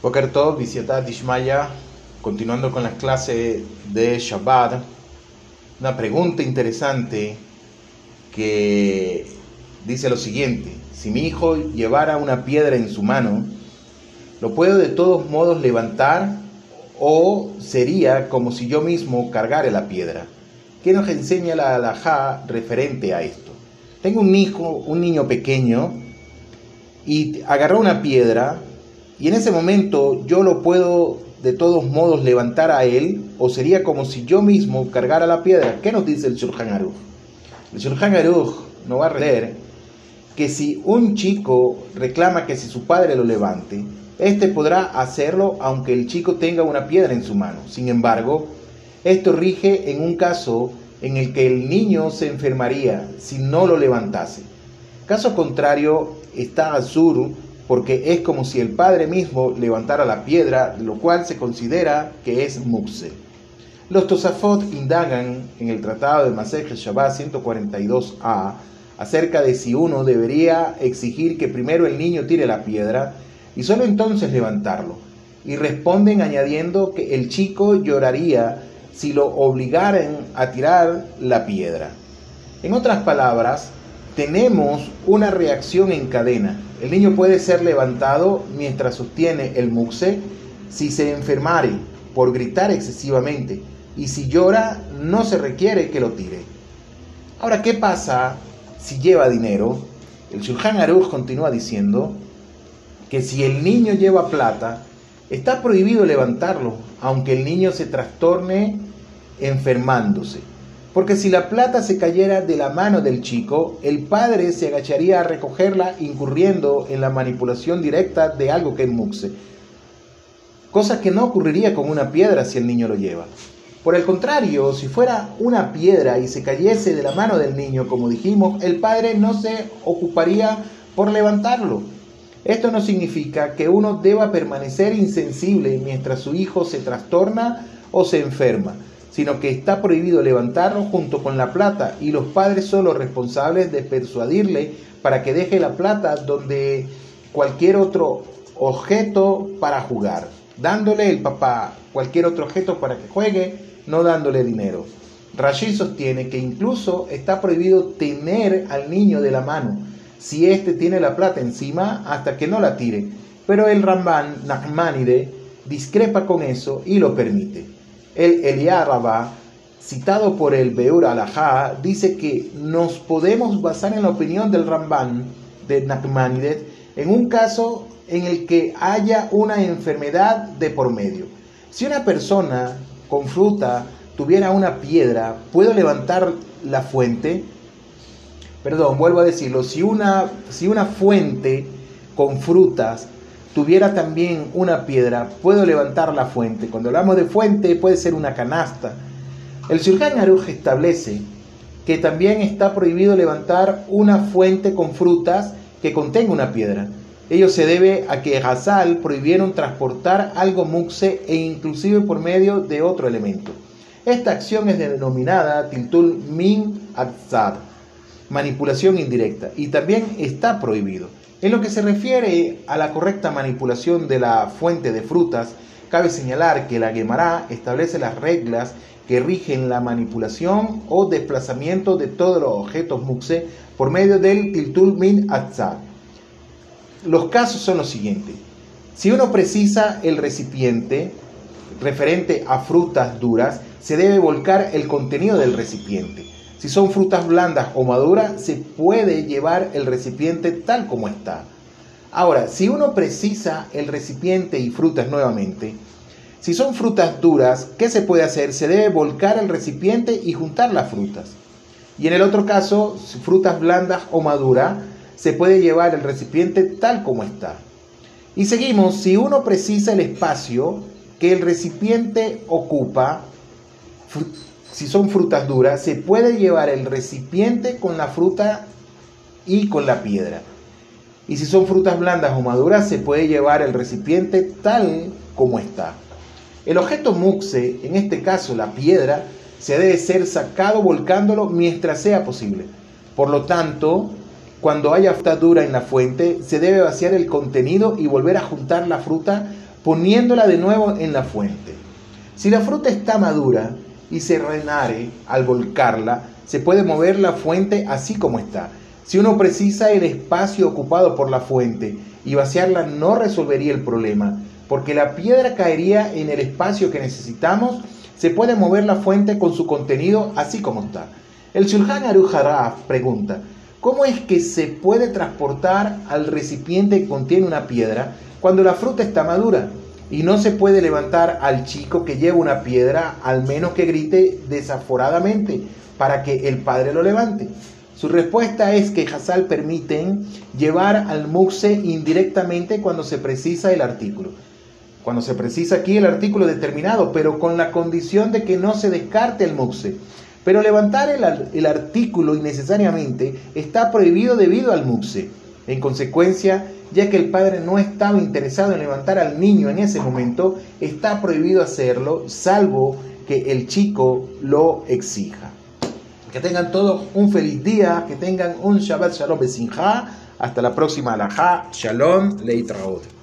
Boker Tov, Dishmaya, continuando con la clase de Shabbat, una pregunta interesante que dice lo siguiente, si mi hijo llevara una piedra en su mano, ¿lo puedo de todos modos levantar o sería como si yo mismo cargara la piedra? ¿Qué nos enseña la halajá referente a esto? Tengo un hijo, un niño pequeño, y agarró una piedra y en ese momento yo lo puedo de todos modos levantar a él o sería como si yo mismo cargara la piedra. ¿Qué nos dice el Shulchan Aruch? El Shulchan Aruch nos va a leer que si un chico reclama que si su padre lo levante, este podrá hacerlo aunque el chico tenga una piedra en su mano. Sin embargo, esto rige en un caso en el que el niño se enfermaría si no lo levantase. Caso contrario, está azur porque es como si el padre mismo levantara la piedra, lo cual se considera que es muxe. Los Tosafot indagan en el Tratado de Masej Shabbat 142a acerca de si uno debería exigir que primero el niño tire la piedra y solo entonces levantarlo. Y responden añadiendo que el chico lloraría si lo obligaran a tirar la piedra. En otras palabras, tenemos una reacción en cadena. El niño puede ser levantado mientras sostiene el muxe si se enfermare por gritar excesivamente y si llora no se requiere que lo tire. Ahora, ¿qué pasa si lleva dinero? El Shulchan Aruch continúa diciendo que si el niño lleva plata, está prohibido levantarlo, aunque el niño se trastorne enfermándose. Porque si la plata se cayera de la mano del chico, el padre se agacharía a recogerla incurriendo en la manipulación directa de algo que es muxe. Cosa que no ocurriría con una piedra si el niño lo lleva. Por el contrario, si fuera una piedra y se cayese de la mano del niño, como dijimos, el padre no se ocuparía por levantarlo. Esto no significa que uno deba permanecer insensible mientras su hijo se trastorna o se enferma sino que está prohibido levantarlo junto con la plata y los padres son los responsables de persuadirle para que deje la plata donde cualquier otro objeto para jugar, dándole el papá cualquier otro objeto para que juegue, no dándole dinero. Rashid sostiene que incluso está prohibido tener al niño de la mano si éste tiene la plata encima hasta que no la tire, pero el Ramban Nachmanide discrepa con eso y lo permite. El Eliaraba, citado por el Beur Alajá, dice que nos podemos basar en la opinión del Ramban de Nachmanides en un caso en el que haya una enfermedad de por medio. Si una persona con fruta tuviera una piedra, ¿puedo levantar la fuente? Perdón, vuelvo a decirlo, si una, si una fuente con frutas tuviera también una piedra, puedo levantar la fuente. Cuando hablamos de fuente puede ser una canasta. El Shulchan Aruj establece que también está prohibido levantar una fuente con frutas que contenga una piedra. Ello se debe a que Hazal prohibieron transportar algo muxe e inclusive por medio de otro elemento. Esta acción es denominada tiltul min atzad, manipulación indirecta, y también está prohibido. En lo que se refiere a la correcta manipulación de la fuente de frutas, cabe señalar que la Gemara establece las reglas que rigen la manipulación o desplazamiento de todos los objetos muxe por medio del tiltul min atzad. Los casos son los siguientes. Si uno precisa el recipiente referente a frutas duras, se debe volcar el contenido del recipiente. Si son frutas blandas o maduras, se puede llevar el recipiente tal como está. Ahora, si uno precisa el recipiente y frutas nuevamente, si son frutas duras, ¿qué se puede hacer? Se debe volcar el recipiente y juntar las frutas. Y en el otro caso, frutas blandas o maduras, se puede llevar el recipiente tal como está. Y seguimos, si uno precisa el espacio que el recipiente ocupa, si son frutas duras, se puede llevar el recipiente con la fruta y con la piedra. Y si son frutas blandas o maduras, se puede llevar el recipiente tal como está. El objeto muxe, en este caso la piedra, se debe ser sacado volcándolo mientras sea posible. Por lo tanto, cuando haya fruta dura en la fuente, se debe vaciar el contenido y volver a juntar la fruta poniéndola de nuevo en la fuente. Si la fruta está madura y se renare al volcarla, se puede mover la fuente así como está. Si uno precisa el espacio ocupado por la fuente y vaciarla no resolvería el problema, porque la piedra caería en el espacio que necesitamos, se puede mover la fuente con su contenido así como está. El Shulchan Aruch pregunta, ¿cómo es que se puede transportar al recipiente que contiene una piedra cuando la fruta está madura? Y no se puede levantar al chico que lleva una piedra al menos que grite desaforadamente para que el padre lo levante. Su respuesta es que Hazal permiten llevar al muxe indirectamente cuando se precisa el artículo. Cuando se precisa aquí el artículo determinado, pero con la condición de que no se descarte el muxe. Pero levantar el, el artículo innecesariamente está prohibido debido al muxe. En consecuencia, ya que el padre no estaba interesado en levantar al niño en ese momento, está prohibido hacerlo, salvo que el chico lo exija. Que tengan todos un feliz día, que tengan un Shabbat Shalom Besinja. Hasta la próxima alajá. Shalom Leitraot.